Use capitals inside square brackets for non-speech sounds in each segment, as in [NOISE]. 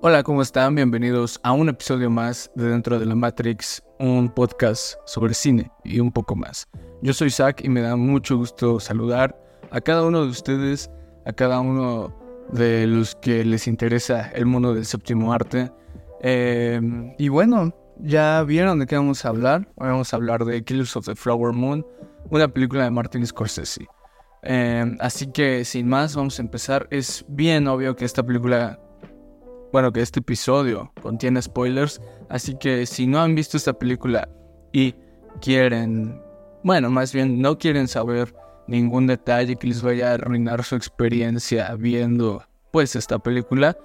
Hola, ¿cómo están? Bienvenidos a un episodio más de Dentro de la Matrix, un podcast sobre cine y un poco más. Yo soy Zach y me da mucho gusto saludar a cada uno de ustedes, a cada uno de los que les interesa el mundo del séptimo arte. Eh, y bueno, ya vieron de qué vamos a hablar. Hoy vamos a hablar de Killers of the Flower Moon, una película de Martin Scorsese. Eh, así que sin más, vamos a empezar. Es bien obvio que esta película bueno, que este episodio contiene spoilers, así que si no han visto esta película y quieren, bueno, más bien no quieren saber ningún detalle que les vaya a arruinar su experiencia viendo pues esta película,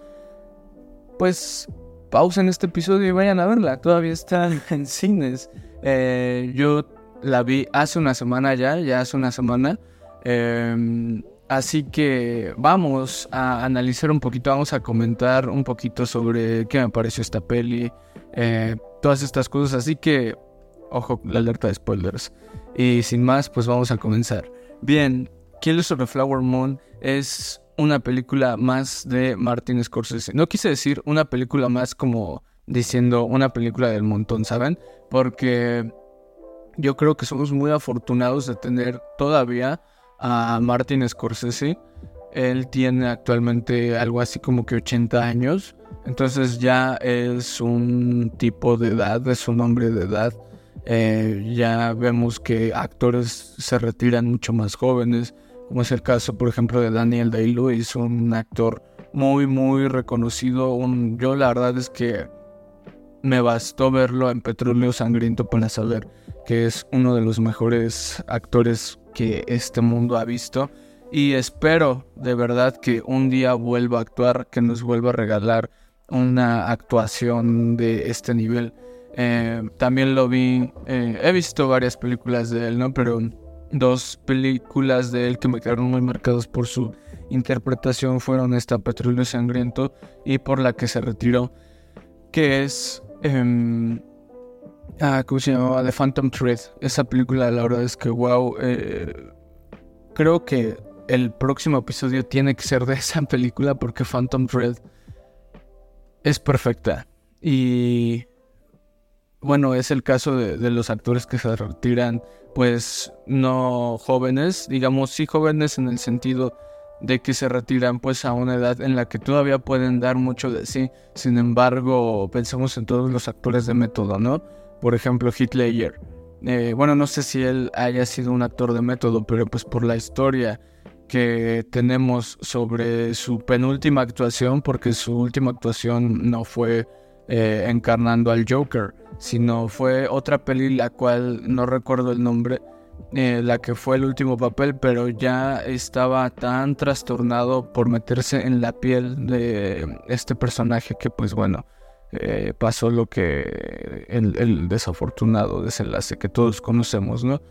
pues pausen este episodio y vayan a verla, todavía está [LAUGHS] en cines. Eh, yo la vi hace una semana ya, ya hace una semana. Eh, Así que vamos a analizar un poquito, vamos a comentar un poquito sobre qué me pareció esta peli, eh, todas estas cosas. Así que, ojo, la alerta de spoilers. Y sin más, pues vamos a comenzar. Bien, Killers of the Flower Moon es una película más de Martin Scorsese. No quise decir una película más como diciendo una película del montón, ¿saben? Porque yo creo que somos muy afortunados de tener todavía a Martin Scorsese. Él tiene actualmente algo así como que 80 años. Entonces ya es un tipo de edad, es un hombre de edad. Eh, ya vemos que actores se retiran mucho más jóvenes, como es el caso, por ejemplo, de Daniel Day-Lewis, un actor muy, muy reconocido. Un, yo la verdad es que me bastó verlo en Petróleo Sangriento para saber que es uno de los mejores actores que este mundo ha visto. Y espero de verdad que un día vuelva a actuar, que nos vuelva a regalar una actuación de este nivel. Eh, también lo vi, eh, he visto varias películas de él, ¿no? Pero dos películas de él que me quedaron muy marcados por su interpretación fueron esta Petróleo Sangriento y por la que se retiró, que es Em, ah, ¿Cómo se llamaba? The Phantom Thread. Esa película, la verdad es que, wow. Eh, creo que el próximo episodio tiene que ser de esa película porque Phantom Thread es perfecta. Y bueno, es el caso de, de, los actores que se retiran, pues no jóvenes, digamos sí jóvenes en el sentido de que se retiran pues a una edad en la que todavía pueden dar mucho de sí. Sin embargo, pensemos en todos los actores de método, ¿no? Por ejemplo, Hitler. Eh, bueno, no sé si él haya sido un actor de método, pero pues por la historia que tenemos sobre su penúltima actuación, porque su última actuación no fue eh, encarnando al Joker, sino fue otra peli la cual no recuerdo el nombre, eh, la que fue el último papel, pero ya estaba tan trastornado por meterse en la piel de este personaje que pues bueno, eh, pasó lo que el, desafortunado desenlace que todos conocemos, ¿no?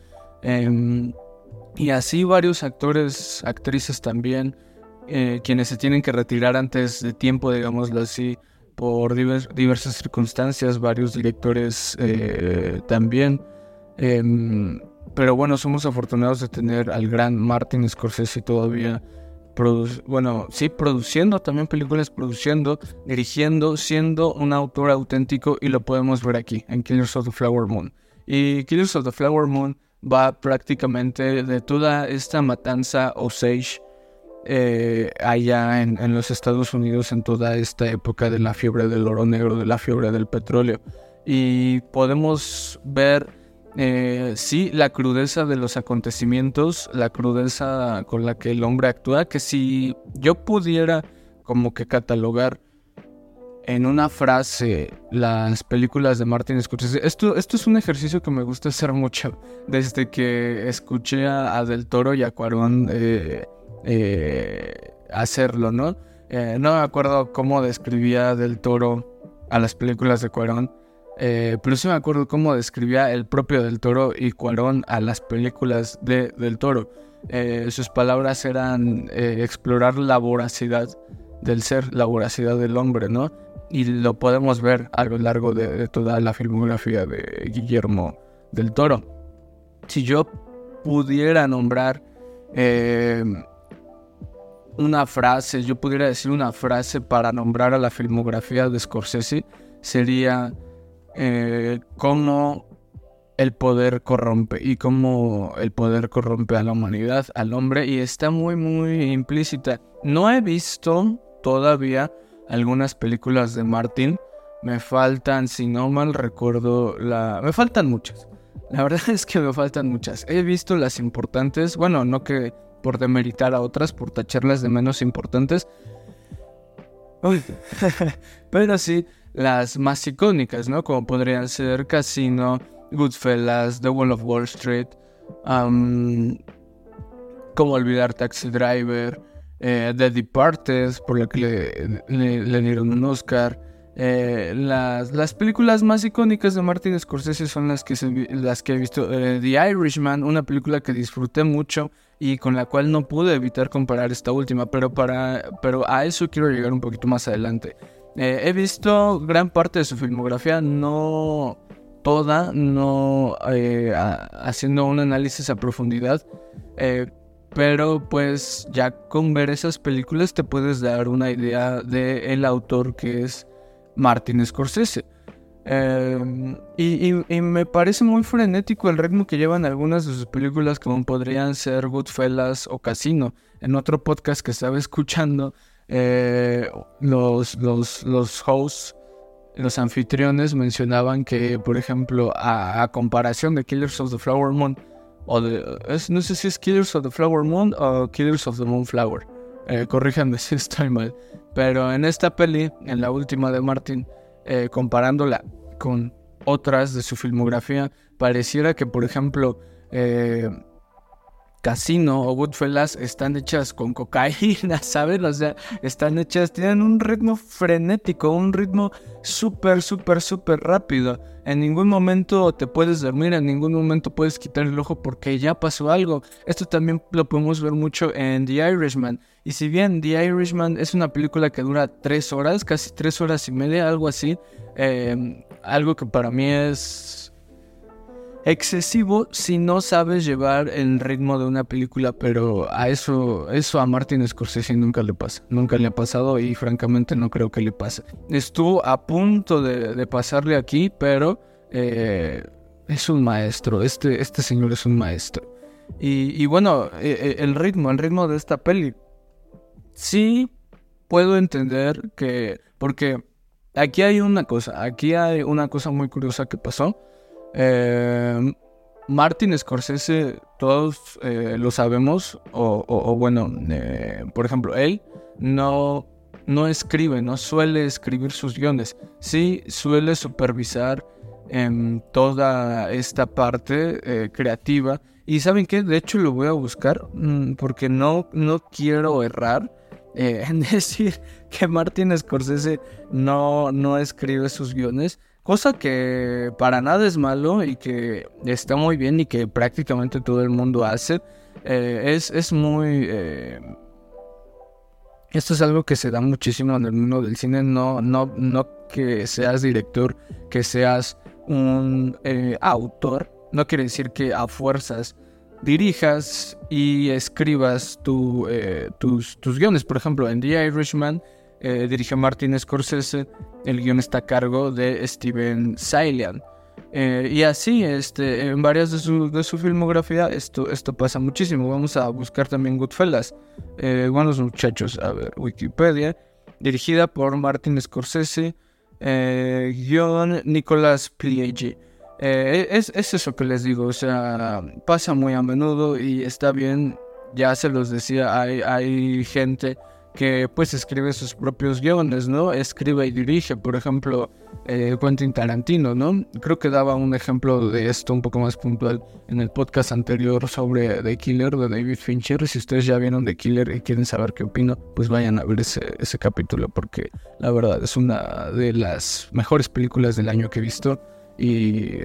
Em, y así varios actores, actrices también, eh, quienes se tienen que retirar antes de tiempo, digámoslo así, por diversas circunstancias, varios directores también. Em, pero bueno, somos afortunados de tener al gran Martin Scorsese todavía, bueno, sí, produciendo también películas, produciendo, dirigiendo, siendo un autor auténtico y lo podemos ver aquí, en Killers of the Flower Moon. Y Killers of the Flower Moon va prácticamente de toda esta matanza Osage eh, allá en, en, los Estados Unidos en toda esta época de la fiebre del oro negro, de la fiebre del petróleo. Y podemos ver eh, sí, la crudeza de los acontecimientos, la crudeza con la que el hombre actúa, que si yo pudiera como que catalogar en una frase las películas de Martin Scorsese, esto, esto es un ejercicio que me gusta hacer mucho desde que escuché a, Del Toro y a Cuarón eh, eh, hacerlo, ¿no? no me acuerdo cómo describía Del Toro a las películas de Cuarón, eh, pero sí me acuerdo cómo describía el propio Del Toro y Cuarón a las películas de Del Toro. Eh, sus palabras eran eh, explorar la voracidad del ser, la voracidad del hombre, ¿no? Y lo podemos ver a lo largo de, toda la filmografía de Guillermo del Toro. Si yo pudiera nombrar una frase, yo pudiera decir una frase para nombrar a la filmografía de Scorsese, sería eh, cómo el poder corrompe y cómo el poder corrompe a la humanidad, al hombre, y está muy, muy implícita. No he visto todavía algunas películas de Martin. Me faltan, si no mal recuerdo, la... Me faltan muchas. La verdad [LAUGHS] es que me faltan muchas. He visto las importantes, bueno, no que por demeritar a otras, por tacharlas de menos importantes. [LAUGHS] Pero sí, las más icónicas, ¿no? Como podrían ser Casino, Goodfellas, The Wall of Wall Street, Cómo olvidar Taxi Driver, eh, The Departed, por la que le, dieron un Oscar. Eh, las, las, películas más icónicas de Martin Scorsese son las que, las que he visto. Eh, The Irishman, una película que disfruté mucho y con la cual no pude evitar comparar esta última, pero, para, pero a eso quiero llegar un poquito más adelante. He visto gran parte de su filmografía, no toda, no eh, haciendo un análisis a profundidad. Eh, pero pues ya con ver esas películas te puedes dar una idea del el autor que es Martin Scorsese. Em, y, me parece muy frenético el ritmo que llevan algunas de sus películas como podrían ser Goodfellas o Casino. En otro podcast que estaba escuchando, eh, los, los, los hosts los anfitriones mencionaban que, por ejemplo, a, comparación de Killers of the Flower Moon, o de, no sé si es Killers of the Flower Moon o Killers of the Moonflower, eh, corríjanme [LAUGHS] si estoy mal, pero en esta peli, en la última de Martin, eh, comparándola con otras de su filmografía, pareciera que, por ejemplo, eh, Casino o Goodfellas están hechas con cocaína, [LAUGHS] ¿saben? O sea, están hechas, tienen un ritmo frenético, un ritmo súper, súper, súper rápido. En ningún momento te puedes dormir, en ningún momento puedes quitar el ojo porque ya pasó algo. Esto también lo podemos ver mucho en The Irishman. Y si bien The Irishman es una película que dura tres horas, casi tres horas y media, algo así, eh, algo que para mí es excesivo si no sabes llevar el ritmo de una película, pero a eso, eso a Martin Scorsese nunca le pasa, nunca le ha pasado y francamente no creo que le pase. Estuvo a punto de, pasarle aquí, pero eh, es un maestro, este, este señor es un maestro. Y, bueno, eh, eh, el ritmo, el ritmo de esta peli, sí puedo entender que, porque aquí hay una cosa, aquí hay una cosa muy curiosa que pasó. Eh, Martin Scorsese, todos eh, lo sabemos, o, bueno, eh, por ejemplo, él no, no escribe, no suele escribir sus guiones, sí suele supervisar en toda esta parte creativa. Y saben qué, de hecho lo voy a buscar mm, porque no, no quiero errar en [LAUGHS] decir que Martin Scorsese no, no escribe sus guiones. Cosa que para nada es malo y que está muy bien y que prácticamente todo el mundo hace. Eh, es, es, muy... Eh, esto es algo que se da muchísimo en el mundo del cine. No, no, no que seas director, que seas un eh, autor. No quiere decir que a fuerzas dirijas y escribas tu, tus, tus guiones. Por ejemplo, en The Irishman eh, dirige Martin Scorsese, el guion está a cargo de Steven Salian. Eh, y así, este, en varias de su, de su filmografía, esto, esto pasa muchísimo. Vamos a buscar también Goodfellas. Eh, buenos muchachos, a ver, Wikipedia. Dirigida por Martin Scorsese, eh, guion Nicolas Pileggi. es, es eso que les digo, o sea, pasa muy a menudo y está bien. Ya se los decía, hay, hay gente que pues escribe sus propios guiones, ¿no? Escribe y dirige, por ejemplo, eh, Quentin Tarantino, ¿no? Creo que daba un ejemplo de esto un poco más puntual en el podcast anterior sobre The Killer de David Fincher. Si ustedes ya vieron The Killer y quieren saber qué opino, pues vayan a ver ese, ese capítulo porque la verdad es una de las mejores películas del año que he visto y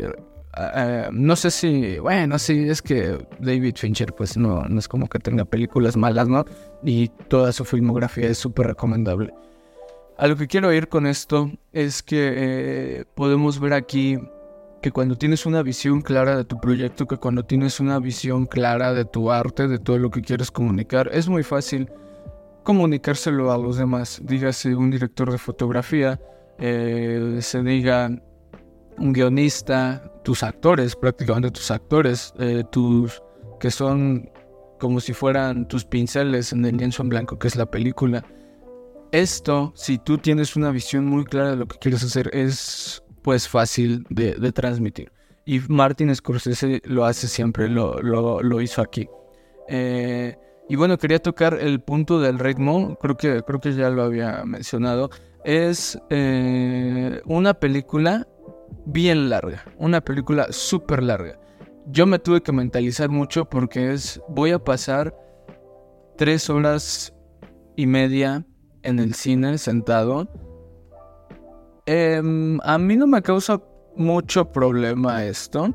eh, no sé si, bueno, sí, es que David Fincher pues no, no es como que tenga películas malas, ¿no? Y toda su filmografía es súper recomendable. A lo que quiero ir con esto es que eh, podemos ver aquí que cuando tienes una visión clara de tu proyecto, que cuando tienes una visión clara de tu arte, de todo lo que quieres comunicar, es muy fácil comunicárselo a los demás. Dígase un director de fotografía, eh, se diga un guionista, tus actores, prácticamente tus actores, eh, tus que son como si fueran tus pinceles en el lienzo en blanco que es la película. Esto, si tú tienes una visión muy clara de lo que quieres hacer, es pues fácil de, transmitir. Y Martin Scorsese lo hace siempre, lo, lo, hizo aquí. Eh, y bueno, quería tocar el punto del ritmo, creo que, creo que ya lo había mencionado. Es eh, una película bien larga, una película súper larga. Yo me tuve que mentalizar mucho porque es, voy a pasar tres horas y media en el cine sentado. Em, a mí no me causa mucho problema esto.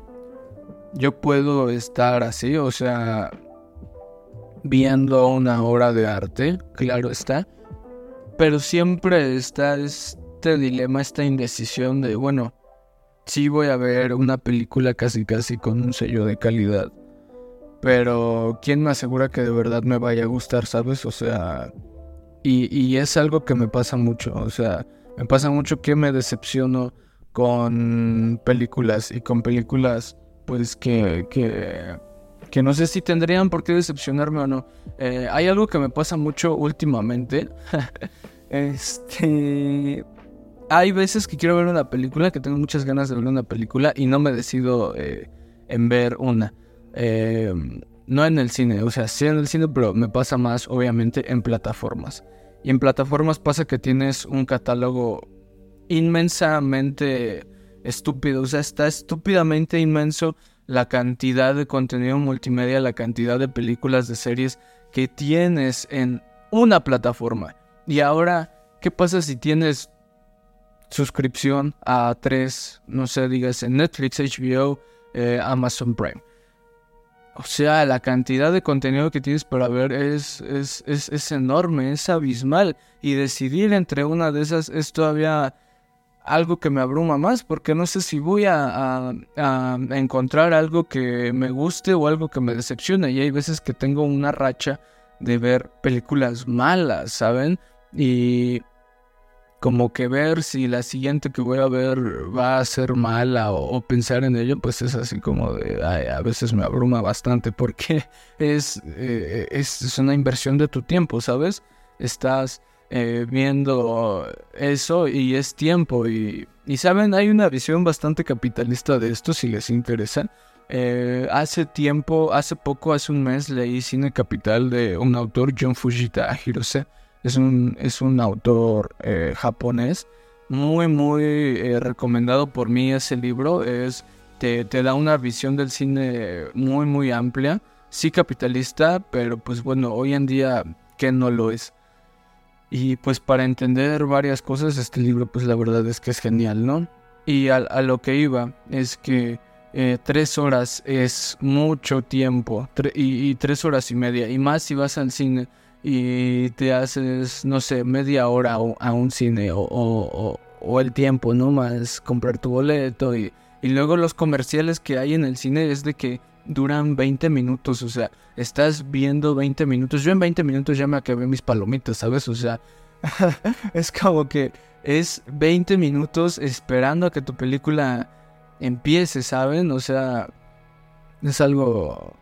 Yo puedo estar así, o sea, viendo una obra de arte, claro está. Pero siempre está este dilema, esta indecisión de, bueno, sí voy a ver una película casi casi con un sello de calidad. Pero ¿quién me asegura que de verdad me vaya a gustar, sabes? O sea, y, y es algo que me pasa mucho, o sea, me pasa mucho que me decepciono con películas y con películas pues que, que, que no sé si tendrían por qué decepcionarme o no. Eh, hay algo que me pasa mucho últimamente. [LAUGHS] este hay veces que quiero ver una película, que tengo muchas ganas de ver una película y no me decido eh, en ver una. Eh, no en el cine, o sea, sí en el cine, pero me pasa más, obviamente, en plataformas. Y en plataformas pasa que tienes un catálogo inmensamente estúpido, o sea, está estúpidamente inmenso la cantidad de contenido multimedia, la cantidad de películas, de series que tienes en una plataforma. Y ahora, ¿qué pasa si tienes suscripción a tres, no sé, digas en Netflix, HBO, eh, Amazon Prime. O sea, la cantidad de contenido que tienes para ver es, es, es, enorme, es abismal. Y decidir entre una de esas es todavía algo que me abruma más, porque no sé si voy a, a, encontrar algo que me guste o algo que me decepcione. Y hay veces que tengo una racha de ver películas malas, ¿saben? Y como que ver si la siguiente que voy a ver va a ser mala o, pensar en ello, pues es así como de, a veces me abruma bastante porque [LAUGHS] es, eh, es, una inversión de tu tiempo, ¿sabes? Estás eh, viendo eso y es tiempo y, y, saben, hay una visión bastante capitalista de esto si les interesa. Eh, hace tiempo, hace poco, hace un mes leí Cine Capital de un autor, John Fujita [LAUGHS] Hirose es un, es un autor eh, japonés. Muy, muy eh, recomendado por mí ese libro. Es, te, te, da una visión del cine muy, muy amplia. Sí capitalista, pero pues bueno, hoy en día, ¿qué no lo es? Y pues para entender varias cosas, este libro pues la verdad es que es genial, ¿no? Y a, lo que iba es que eh, tres horas es mucho tiempo y, tres horas y media. Y más si vas al cine y te haces, no sé, media hora a un cine o, el tiempo, ¿no? Más comprar tu boleto y, y luego los comerciales que hay en el cine es de que duran 20 minutos, o sea, estás viendo 20 minutos. Yo en 20 minutos ya me acabé mis palomitas, ¿sabes? O sea, [LAUGHS] es como que es 20 minutos esperando a que tu película empiece, ¿saben? O sea, es algo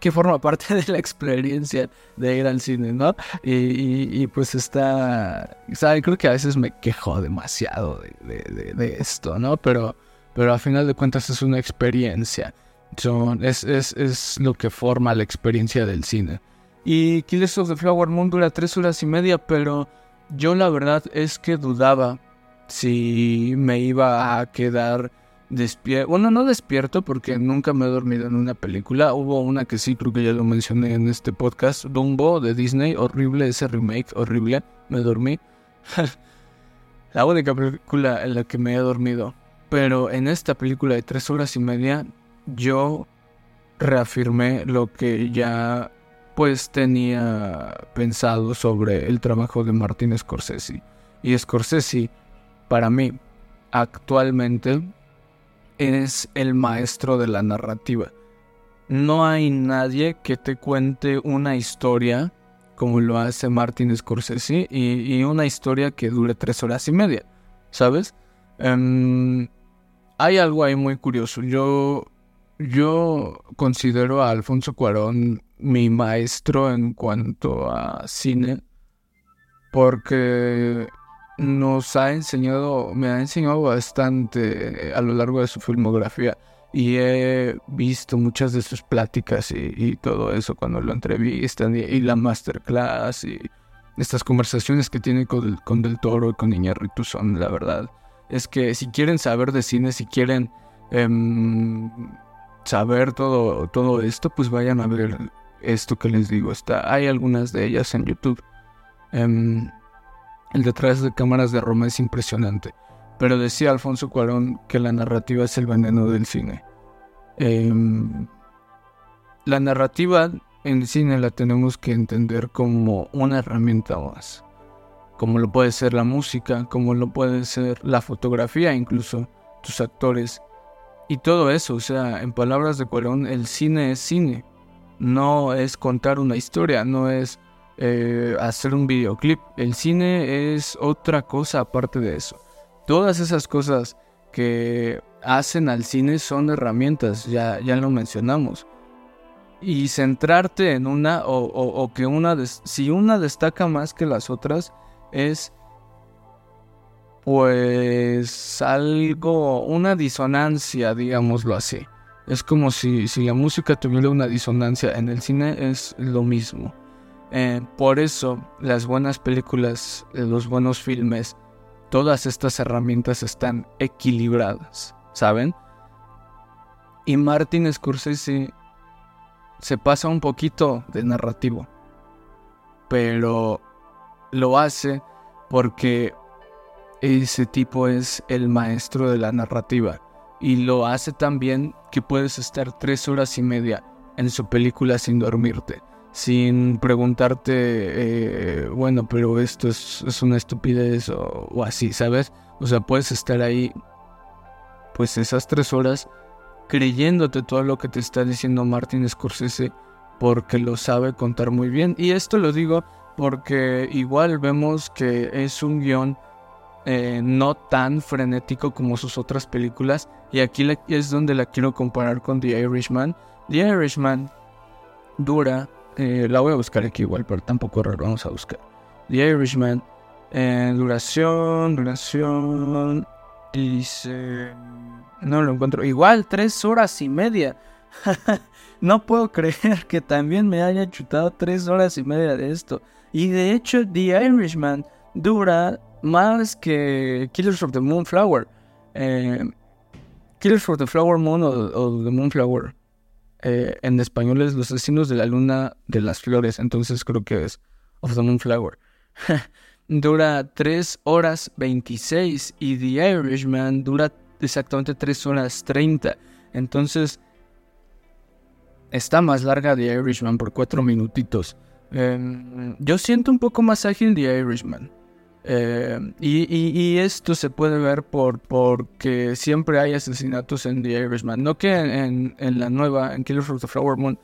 que forma parte [LAUGHS] de la experiencia de ir al cine, ¿no? Y, pues está, ¿sabe? Creo que a veces me quejo demasiado de, esto, ¿no? Pero, pero a final de cuentas es una experiencia. Son, es, es, es, lo que forma la experiencia del cine. Y Killers of the Flower Moon dura tres horas y media, pero yo la verdad es que dudaba si me iba a quedar despierto. Bueno, no despierto porque nunca me he dormido en una película. Hubo una que sí, creo que ya lo mencioné en este podcast. Dumbo de Disney. Horrible ese remake, horrible. Me dormí. [LAUGHS] la única película en la que me he dormido. Pero en esta película de tres horas y media, yo reafirmé lo que ya pues tenía pensado sobre el trabajo de Martin Scorsese. Y Scorsese, para mí, actualmente es el maestro de la narrativa. No hay nadie que te cuente una historia como lo hace Martin Scorsese y, una historia que dure tres horas y media, ¿sabes? Em, hay algo ahí muy curioso. Yo, yo considero a Alfonso Cuarón mi maestro en cuanto a cine porque nos ha enseñado, me ha enseñado bastante a lo largo de su filmografía y he visto muchas de sus pláticas y, todo eso cuando lo entrevistan y, la masterclass y estas conversaciones que tiene con, con Del Toro y con Iñárritu son la verdad. Es que si quieren saber de cine, si quieren em, saber todo, todo esto, pues vayan a ver esto que les digo. Está, hay algunas de ellas en YouTube. Em, el detrás de cámaras de Roma es impresionante. Pero decía Alfonso Cuarón que la narrativa es el veneno del cine. Em, la narrativa en el cine la tenemos que entender como una herramienta más. Como lo puede ser la música, como lo puede ser la fotografía, incluso tus actores. Y todo eso, o sea, en palabras de Cuarón, el cine es cine. No es contar una historia, no es eh, hacer un videoclip. El cine es otra cosa aparte de eso. Todas esas cosas que hacen al cine son herramientas, ya, ya lo mencionamos. Y centrarte en una o, que una, si una destaca más que las otras, es pues algo, una disonancia, digámoslo así. Es como si, si la música tuviera una disonancia, en el cine es lo mismo. Eh, por eso las buenas películas, los buenos filmes, todas estas herramientas están equilibradas, ¿saben? Y Martin Scorsese se pasa un poquito de narrativo, pero lo hace porque ese tipo es el maestro de la narrativa y lo hace también que puedes estar tres horas y media en su película sin dormirte sin preguntarte, eh, bueno, pero esto es, una estupidez o, así, ¿sabes? O sea, puedes estar ahí, pues esas tres horas, creyéndote todo lo que te está diciendo Martin Scorsese, porque lo sabe contar muy bien. Y esto lo digo porque igual vemos que es un guion eh, no tan frenético como sus otras películas. Y aquí es donde la quiero comparar con The Irishman. The Irishman dura eh, la voy a buscar aquí igual, pero tampoco raro. Vamos a buscar. The Irishman. Eh, duración, duración. Dice. No lo encuentro. Igual, tres horas y media. [LAUGHS] no puedo creer que también me haya chutado tres horas y media de esto. Y de hecho, The Irishman dura más que Killers of the Moonflower. Eh, Killers of the Flower Moon o The Moonflower. Eh, en español es Los asesinos de la luna de las flores, entonces creo que es Of the Moonflower. [LAUGHS] dura 3 horas 26 y The Irishman dura exactamente 3 horas 30. Entonces está más larga The Irishman por 4 minutitos. Em, yo siento un poco más ágil The Irishman. Eh, y, esto se puede ver por porque siempre hay asesinatos en The Irishman. No que en, la nueva, en Killers of the Flower Moon,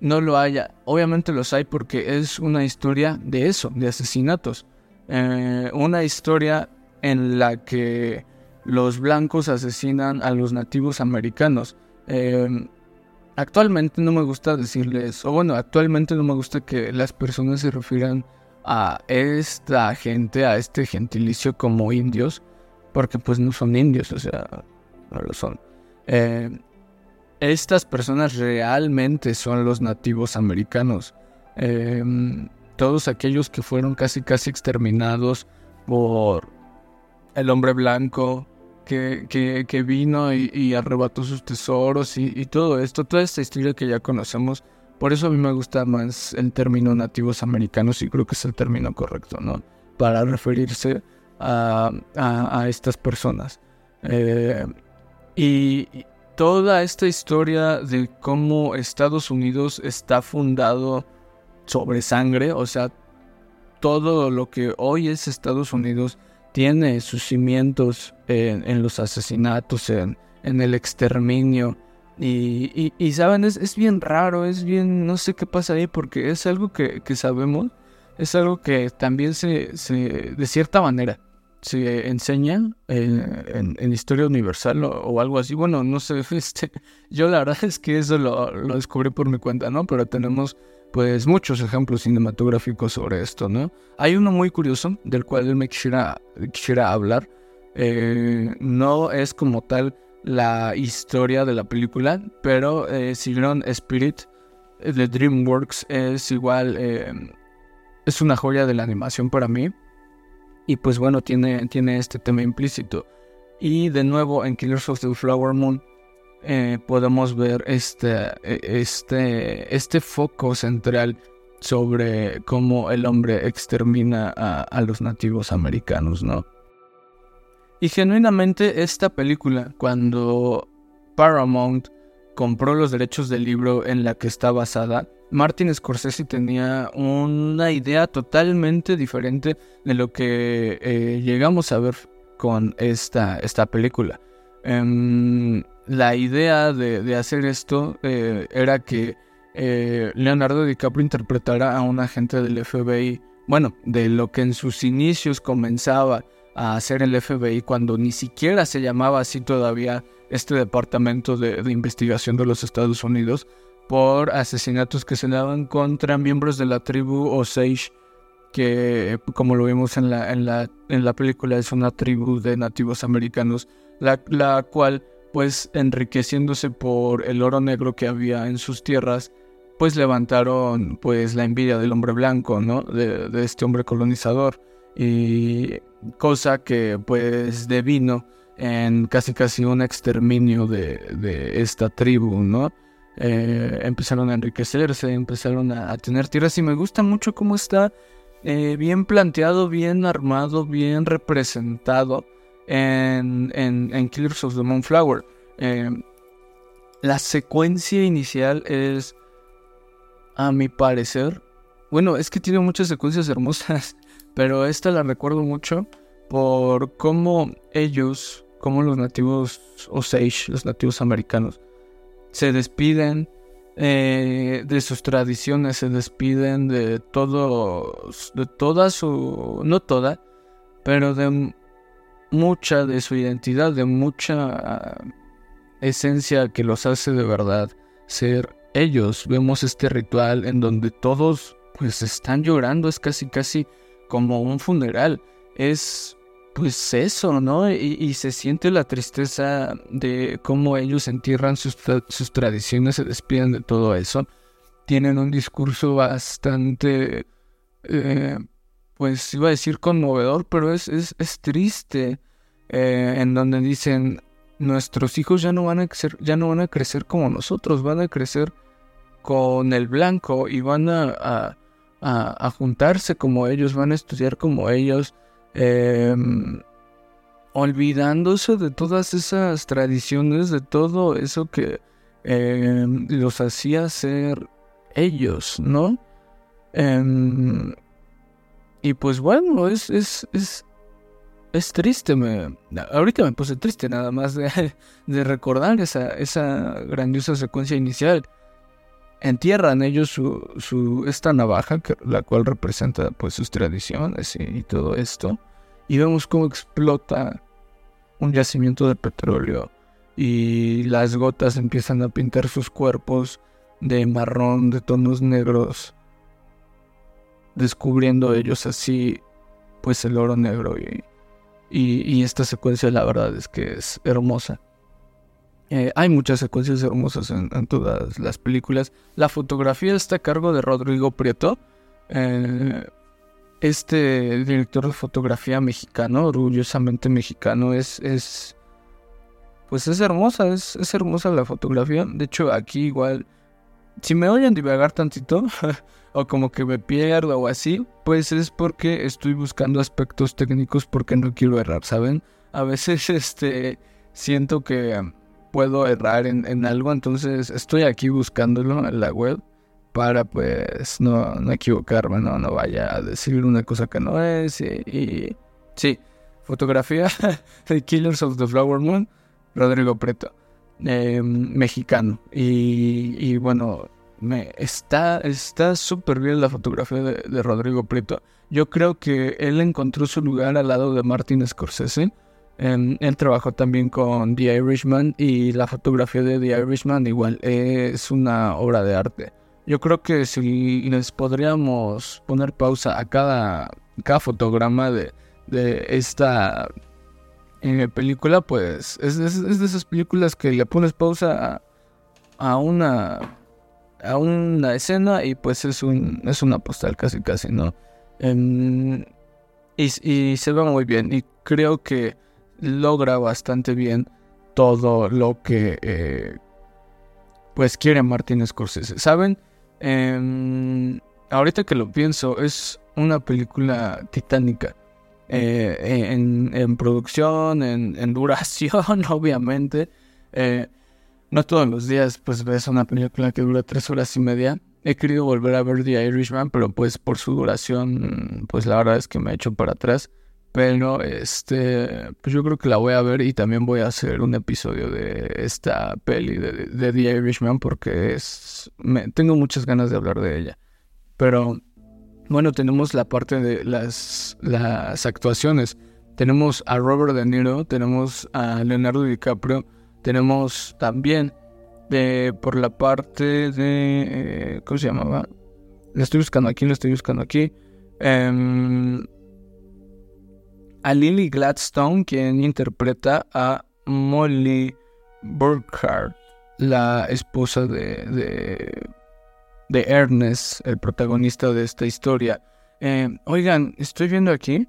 no lo haya. Obviamente los hay porque es una historia de eso, de asesinatos. Eh, una historia en la que los blancos asesinan a los nativos americanos. Eh, actualmente no me gusta decirles, o bueno, actualmente no me gusta que las personas se refieran a esta gente, a este gentilicio como indios, porque pues no son indios, o sea, no lo son. Eh, estas personas realmente son los nativos americanos. Eh, todos aquellos que fueron casi casi exterminados por el hombre blanco que, que, vino y, arrebató sus tesoros y todo esto, toda esta historia que ya conocemos por eso a mí me gusta más el término nativos americanos y creo que es el término correcto, ¿no? Para referirse a, estas personas. Eh, y toda esta historia de cómo Estados Unidos está fundado sobre sangre, o sea, todo lo que hoy es Estados Unidos tiene sus cimientos en, los asesinatos, en, en el exterminio, y, saben, es, es, bien raro, es bien, no sé qué pasa ahí, porque es algo que, que sabemos, es algo que también se, se de cierta manera, se enseña en, en, historia universal o, algo así. Bueno, no sé, [LAUGHS] este, yo la verdad es que eso lo, lo, descubrí por mi cuenta, ¿no? Pero tenemos pues muchos ejemplos cinematográficos sobre esto, ¿no? Hay uno muy curioso del cual me quisiera, quisiera hablar. Eh, no es como tal la historia de la película, pero eh, Spirit de DreamWorks es igual, eh, es una joya de la animación para mí. Y pues bueno, tiene, tiene este tema implícito. Y de nuevo en Killers of the Flower Moon eh, podemos ver este, este, este foco central sobre cómo el hombre extermina a los nativos americanos, ¿no? Y genuinamente esta película, cuando Paramount compró los derechos del libro en la que está basada, Martin Scorsese tenía una idea totalmente diferente de lo que eh, llegamos a ver con esta, esta película. Em, la idea de, hacer esto eh, era que eh, Leonardo DiCaprio interpretara a un agente del FBI, bueno, de lo que en sus inicios comenzaba a hacer el FBI cuando ni siquiera se llamaba así todavía este departamento de, investigación de los Estados Unidos por asesinatos que se daban contra miembros de la tribu Osage, que como lo vimos en la, en la, en la película es una tribu de nativos americanos, la, la cual pues enriqueciéndose por el oro negro que había en sus tierras, pues levantaron pues la envidia del hombre blanco, ¿no? De, de este hombre colonizador. Y cosa que pues devino en casi casi un exterminio de, de esta tribu, ¿no? Eh, empezaron a enriquecerse, empezaron a, tener tierras y me gusta mucho cómo está eh, bien planteado, bien armado, bien representado en, en, Killers of the Moonflower. Eh, la secuencia inicial es, a mi parecer, bueno, es que tiene muchas secuencias hermosas, pero esta la recuerdo mucho por cómo ellos, como los nativos Osage, los nativos americanos, se despiden eh, de sus tradiciones, se despiden de todo, de toda su, no toda, pero de mucha de su identidad, de mucha esencia que los hace de verdad ser ellos. Vemos este ritual en donde todos pues están llorando, es casi casi como un funeral. Es pues eso, ¿no? Y, se siente la tristeza de cómo ellos entierran sus, tradiciones, se despiden de todo eso. Tienen un discurso bastante, eh, pues iba a decir conmovedor, pero es, es, triste, eh, en donde dicen, nuestros hijos ya no, van a crecer, ya no van a crecer como nosotros, van a crecer con el blanco y van a juntarse como ellos, van a estudiar como ellos Em, olvidándose de todas esas tradiciones, de todo eso que em, los hacía ser ellos, ¿no? Em, y pues bueno, es, es, es, es triste, me, ahorita me puse triste nada más de, [LAUGHS] de recordar esa, esa grandiosa secuencia inicial entierran ellos su, esta navaja, la cual representa pues sus tradiciones y, todo esto, y vemos cómo explota un yacimiento de petróleo y las gotas empiezan a pintar sus cuerpos de marrón, de tonos negros, descubriendo ellos así pues el oro negro y, y esta secuencia la verdad es que es hermosa. Eh, hay muchas secuencias hermosas en, todas las películas. La fotografía está a cargo de Rodrigo Prieto. Eh, este director de fotografía mexicano, orgullosamente mexicano, es, es pues es hermosa, es, es, hermosa la fotografía. De hecho, aquí igual, si me oyen divagar tantito, [LAUGHS] o como que me pierdo o así, pues es porque estoy buscando aspectos técnicos porque no quiero errar, ¿saben? A veces, [LAUGHS] este, siento que puedo errar en, algo, entonces estoy aquí buscándolo en la web para pues no, no equivocarme, no, no vaya a decir una cosa que no es y, sí, fotografía [LAUGHS] de Killers of the Flower Moon, Rodrigo Preto, em, mexicano y, y, bueno, me está súper bien la fotografía de, Rodrigo Prieto. Yo creo que él encontró su lugar al lado de Martin Scorsese. Él trabajó también con The Irishman y la fotografía de The Irishman igual es una obra de arte. Yo creo que si les podríamos poner pausa a cada, cada fotograma de, de esta eh, película, pues es, de esas películas que le pones pausa a, una a una escena y pues es un es una postal casi casi, ¿no? Em, y, y se ve muy bien y creo que logra bastante bien todo lo que eh, pues quiere Martin Scorsese. ¿Saben? Em, ahorita que lo pienso, es una película titánica. Eh, en, producción, en, duración, [LAUGHS] obviamente. Eh, no todos los días pues ves una película que dura tres horas y media. He querido volver a ver The Irishman, pero pues por su duración, pues la verdad es que me he hecho para atrás. Pero este, pues yo creo que la voy a ver y también voy a hacer un episodio de esta peli de, The Irishman porque es, me, tengo muchas ganas de hablar de ella. Pero bueno, tenemos la parte de las, las actuaciones. Tenemos a Robert De Niro, tenemos a Leonardo DiCaprio, tenemos también de, por la parte de... Eh, ¿Cómo se llamaba? Lo estoy buscando aquí, lo estoy buscando aquí. Eh, a Lily Gladstone, quien interpreta a Molly Burkhardt, la esposa de, de, Ernest, el protagonista de esta historia. Eh, oigan, estoy viendo aquí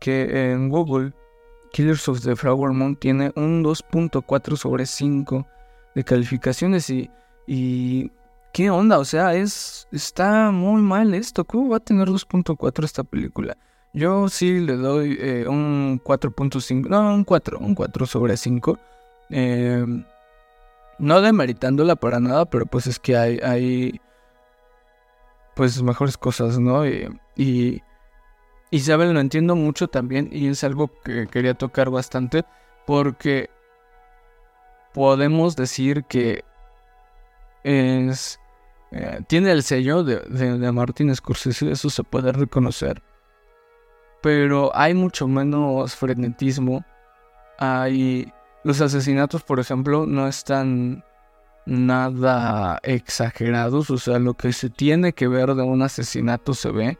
que en Google Killers of the Flower Moon tiene un 2.4 sobre 5 de calificaciones y, y ¿qué onda? O sea, es está muy mal esto. ¿Cómo va a tener 2.4 esta película? Yo sí le doy eh, un 4.5, no, un 4, un 4 sobre 5. Eh, no demeritándola para nada, pero pues es que hay, hay pues mejores cosas, ¿no? Y, y Isabel lo entiendo mucho también y es algo que quería tocar bastante porque podemos decir que es eh, tiene el sello de, de, de Martin Scorsese, eso se puede reconocer pero hay mucho menos frenetismo. Hay los asesinatos, por ejemplo, no están nada exagerados, o sea, lo que se tiene que ver de un asesinato se ve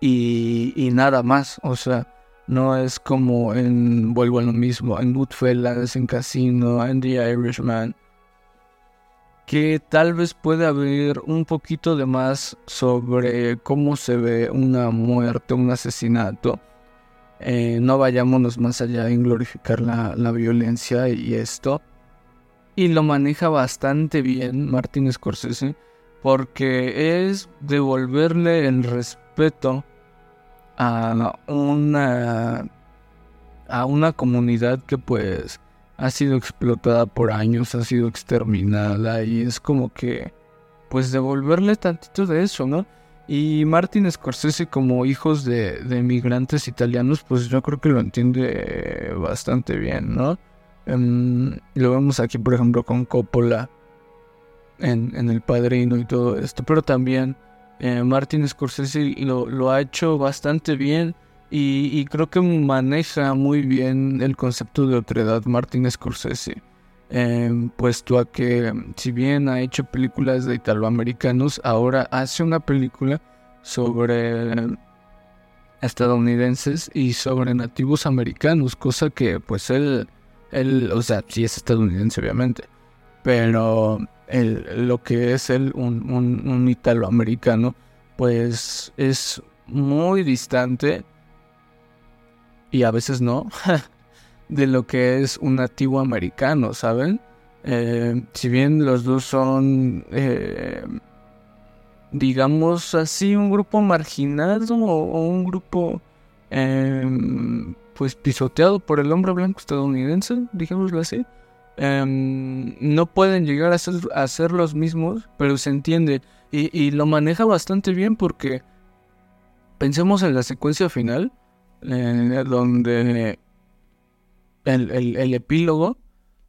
y, nada más, o sea, no es como en, vuelvo a lo mismo, en Goodfellas, en Casino, en The Irishman, que tal vez puede haber un poquito de más sobre cómo se ve una muerte, un asesinato. Eh, no vayámonos más allá en glorificar la, la, violencia y esto. Y lo maneja bastante bien Martin Scorsese porque es devolverle el respeto a una a una comunidad que pues ha sido explotada por años, ha sido exterminada y es como que, pues devolverle tantito de eso, ¿no? Y Martin Scorsese como hijos de, de migrantes italianos, pues yo creo que lo entiende bastante bien, ¿no? Em, lo vemos aquí, por ejemplo, con Coppola en, El Padrino y todo esto, pero también eh, Martin Scorsese lo ha hecho bastante bien y, creo que maneja muy bien el concepto de otredad Martin Scorsese. Eh, puesto a que si bien ha hecho películas de italoamericanos, ahora hace una película sobre estadounidenses y sobre nativos americanos, cosa que pues él, él o sea, sí es estadounidense obviamente, pero lo que es él, un, un italoamericano, pues es muy distante y a veces no, [LAUGHS] de lo que es un nativo americano, ¿saben? Eh, si bien los dos son, eh, digamos así, un grupo marginado o, un grupo, em, pues pisoteado por el hombre blanco estadounidense, digámoslo así, em, no pueden llegar a ser, los mismos, pero se entiende. Y lo maneja bastante bien porque pensemos en la secuencia final donde el, epílogo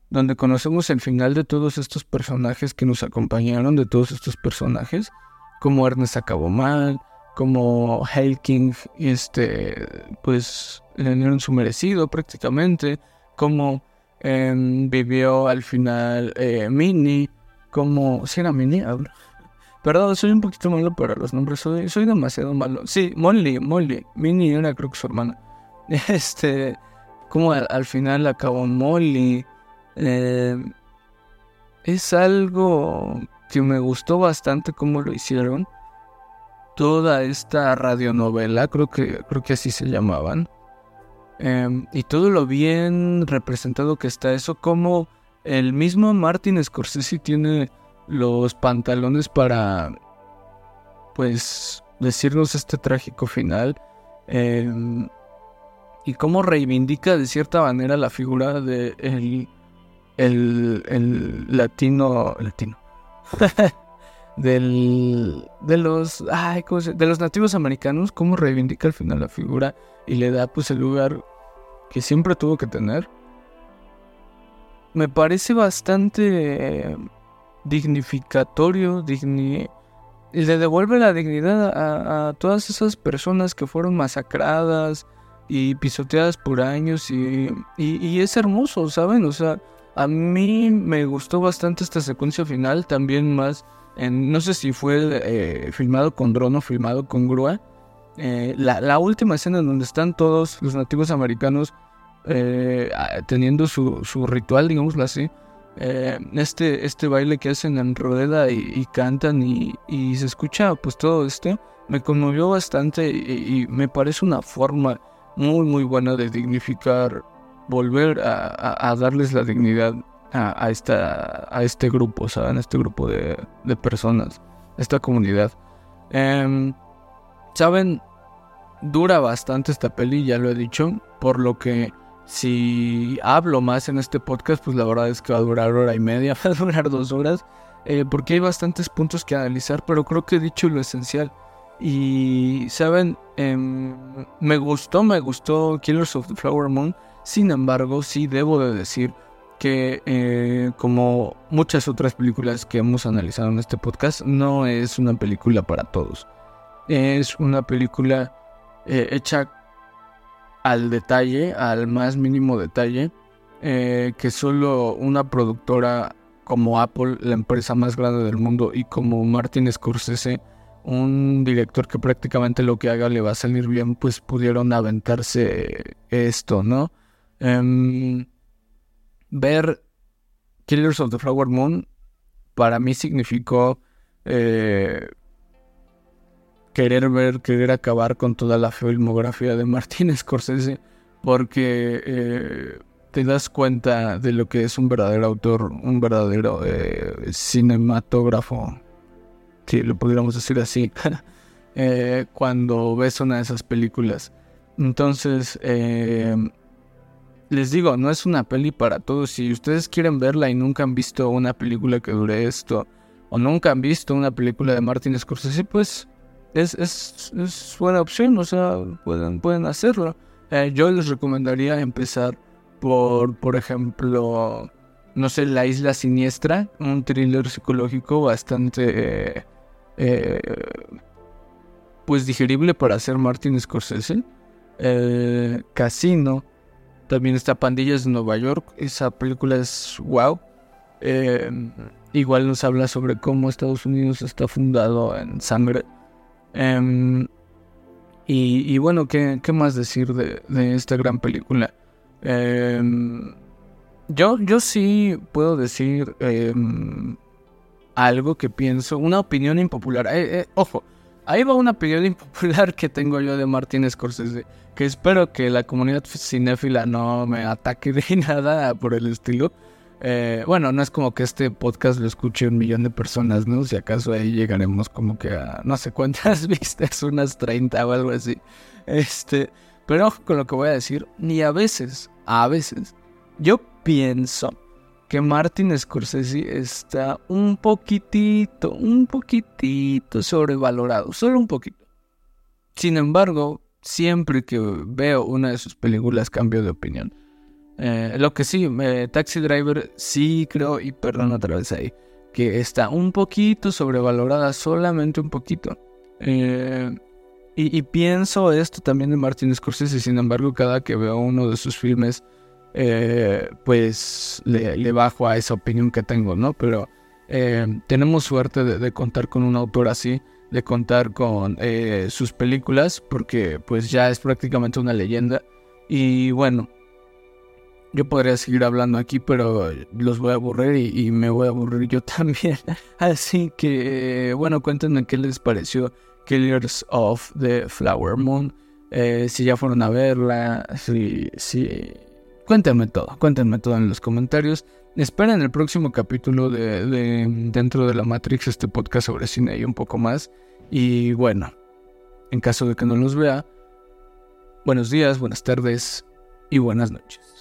donde conocemos el final de todos estos personajes que nos acompañaron, de todos estos personajes, como Ernest acabó mal, como Hail King, este, pues le dieron su merecido prácticamente, como em, vivió al final eh, Minnie, como, si era Minnie, Perdón, soy un poquito malo para los nombres, soy, demasiado malo. Sí, Molly, Molly, Minnie era creo que su hermana. [LAUGHS] Este, como al, final acabó Molly. Eh, es algo que me gustó bastante cómo lo hicieron. Toda esta radionovela, creo que, creo que así se llamaban. Em, y todo lo bien representado que está eso, como el mismo Martin Scorsese tiene los pantalones para, pues, decirnos este trágico final. Em, y cómo reivindica de cierta manera la figura de el, el, latino, latino, [LAUGHS] del, de los, ay, de los nativos americanos, cómo reivindica al final la figura y le da pues el lugar que siempre tuvo que tener. Me parece bastante dignificatorio, digni le devuelve la dignidad a, todas esas personas que fueron masacradas y pisoteadas por años y, y, es hermoso, ¿saben? O sea, a mí me gustó bastante esta secuencia final, también más, en, no sé si fue eh, filmado con dron o filmado con grúa. Eh, la, la, última escena en donde están todos los nativos americanos eh, teniendo su, su ritual, digámoslo así, eh, este, este baile que hacen en rueda y, cantan y, se escucha pues todo esto, me conmovió bastante y, me parece una forma muy muy buena de dignificar, volver a, darles la dignidad a, esta, a este grupo, ¿saben? A este grupo de, personas, esta comunidad. Em, Saben, dura bastante esta peli, ya lo he dicho, por lo que si hablo más en este podcast, pues la verdad es que va a durar hora y media, [LAUGHS] va a durar dos horas, eh, porque hay bastantes puntos que analizar, pero creo que he dicho lo esencial. Y, ¿saben? Em, me gustó, me gustó Killers of the Flower Moon, sin embargo, sí debo de decir que eh, como muchas otras películas que hemos analizado en este podcast, no es una película para todos. Es una película eh, hecha al detalle, al más mínimo detalle, eh, que solo una productora como Apple, la empresa más grande del mundo, y como Martin Scorsese, un director que prácticamente lo que haga le va a salir bien, pues pudieron aventarse esto, ¿no? Em, ver Killers of the Flower Moon para mí significó eh, querer ver, querer acabar con toda la filmografía de Martin [LAUGHS] Scorsese, porque eh, te das cuenta de lo que es un verdadero autor, un verdadero eh, cinematógrafo, si lo pudiéramos decir así, [LAUGHS] eh, cuando ves una de esas películas. Entonces, les digo, no es una peli para todos. Si ustedes quieren verla y nunca han visto una película que dure esto, o nunca han visto una película de Martin Scorsese, pues es, es, es, buena opción, o sea, pueden, pueden hacerlo. Eh, yo les recomendaría empezar por, por ejemplo, no sé, La Isla Siniestra, un thriller psicológico bastante, eh, eh, pues, digerible para hacer Martin Scorsese. Casino, también está Pandillas de Nueva York, esa película es wow. igual nos habla sobre cómo Estados Unidos está fundado en sangre. Em, y, bueno, ¿qué, más decir de, esta gran película? Em, yo, yo sí puedo decir em, algo que pienso, una opinión impopular. Eh, eh, ojo, ahí va una opinión [LAUGHS] impopular que tengo yo de Martin Scorsese, que espero que la comunidad cinéfila no me ataque de [LAUGHS] nada por el estilo. Eh, bueno, no es como que este podcast lo escuche un millón de personas, ¿no? Si acaso ahí llegaremos como que a no sé cuántas [LAUGHS] vistas, unas 30 o algo así. Este, pero con lo que voy a decir, ni a veces, a veces, yo pienso que Martin Scorsese está un poquitito, un poquitito sobrevalorado, solo un poquito. Sin embargo, siempre que veo una de sus películas cambio de opinión. Eh, lo que sí, eh, Taxi Driver sí creo, y perdón otra vez ahí, que está un poquito sobrevalorada, solamente un poquito. Eh, y, pienso esto también de Martin Scorsese, sin embargo, cada que veo uno de sus filmes, pues le, bajo a esa opinión que tengo, ¿no? Pero tenemos suerte de, contar con un autor así, de contar con sus películas, porque pues ya es prácticamente una leyenda. Y bueno, yo podría seguir hablando aquí, pero los voy a aburrir y, me voy a aburrir yo [LAUGHS] también. Así que, bueno, cuéntenme qué les pareció Killers of the Flower Moon. Eh, si ya fueron a verla, si, si... Cuéntenme todo, cuéntenme todo en los comentarios. Esperen el próximo capítulo de, de Dentro de la Matrix, este podcast sobre cine y un poco más. Y bueno, en caso de que no los vea, buenos días, buenas tardes y buenas noches.